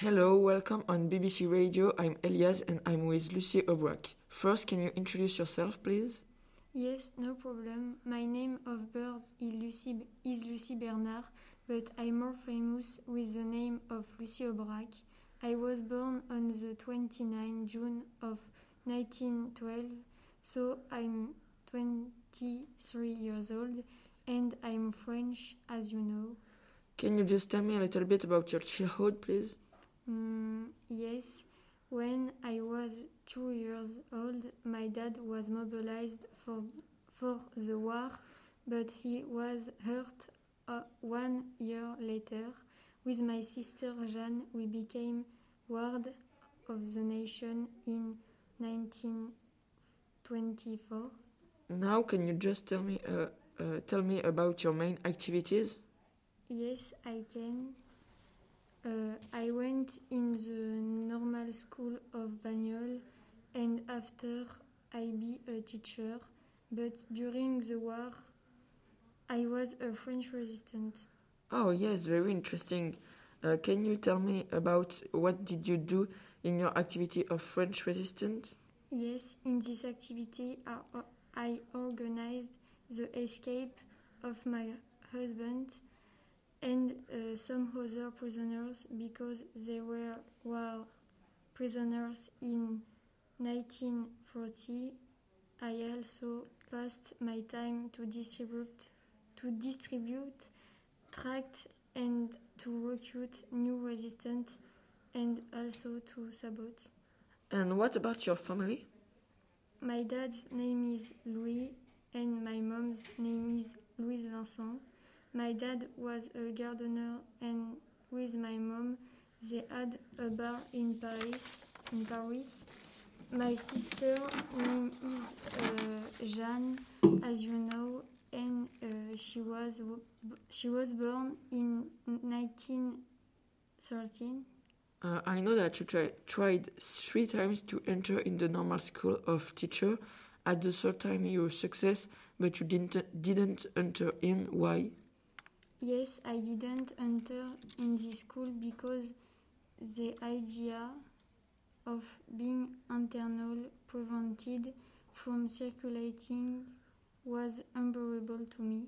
Hello, welcome on BBC Radio. I'm Eliaz and I'm with Lucie Aubrac. First, can you introduce yourself, please? Yes, no problem. My name of birth is Lucie, is Lucie Bernard, but I'm more famous with the name of Lucie Aubrac. I was born on the 29th June of 1912, so I'm 23 years old and I'm French, as you know. Can you just tell me a little bit about your childhood, please? Mm, yes, when I was two years old, my dad was mobilized for, for the war, but he was hurt uh, one year later. With my sister Jeanne, we became ward of the nation in 1924. Now, can you just tell me, uh, uh, tell me about your main activities? Yes, I can. Uh, I went in the normal school of Bagnol and after I be a teacher, but during the war I was a French resistant. Oh, yes, very interesting. Uh, can you tell me about what did you do in your activity of French resistance? Yes, in this activity I, I organized the escape of my husband and uh, some other prisoners because they were war prisoners in 1940. I also passed my time to distribute to distribute tracts and to recruit new resistance and also to sabote. And what about your family? My dad's name is Louis and my mom's name is Louise Vincent. My dad was a gardener and with my mom they had a bar in Paris. In Paris. My sister name is uh, Jeanne, as you know, and uh, she was she was born in 1913. Uh, I know that you tried three times to enter in the normal school of teacher. At the third time, you success, but you didn't didn't enter in. Why? Yes, I didn't enter in this school because the idea of being internal prevented from circulating was unbearable to me.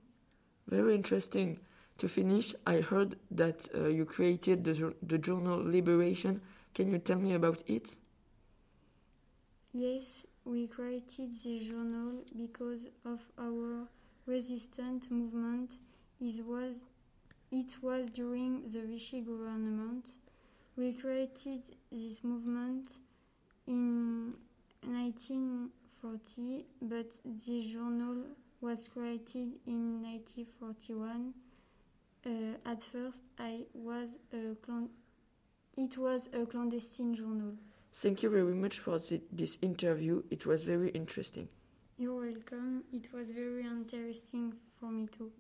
Very interesting. To finish, I heard that uh, you created the, the journal Liberation. Can you tell me about it? Yes, we created the journal because of our resistant movement it was, it was during the Vichy government. We created this movement in 1940, but the journal was created in 1941. Uh, at first, I was a it was a clandestine journal. Thank you very much for the, this interview. It was very interesting. You're welcome. It was very interesting for me too.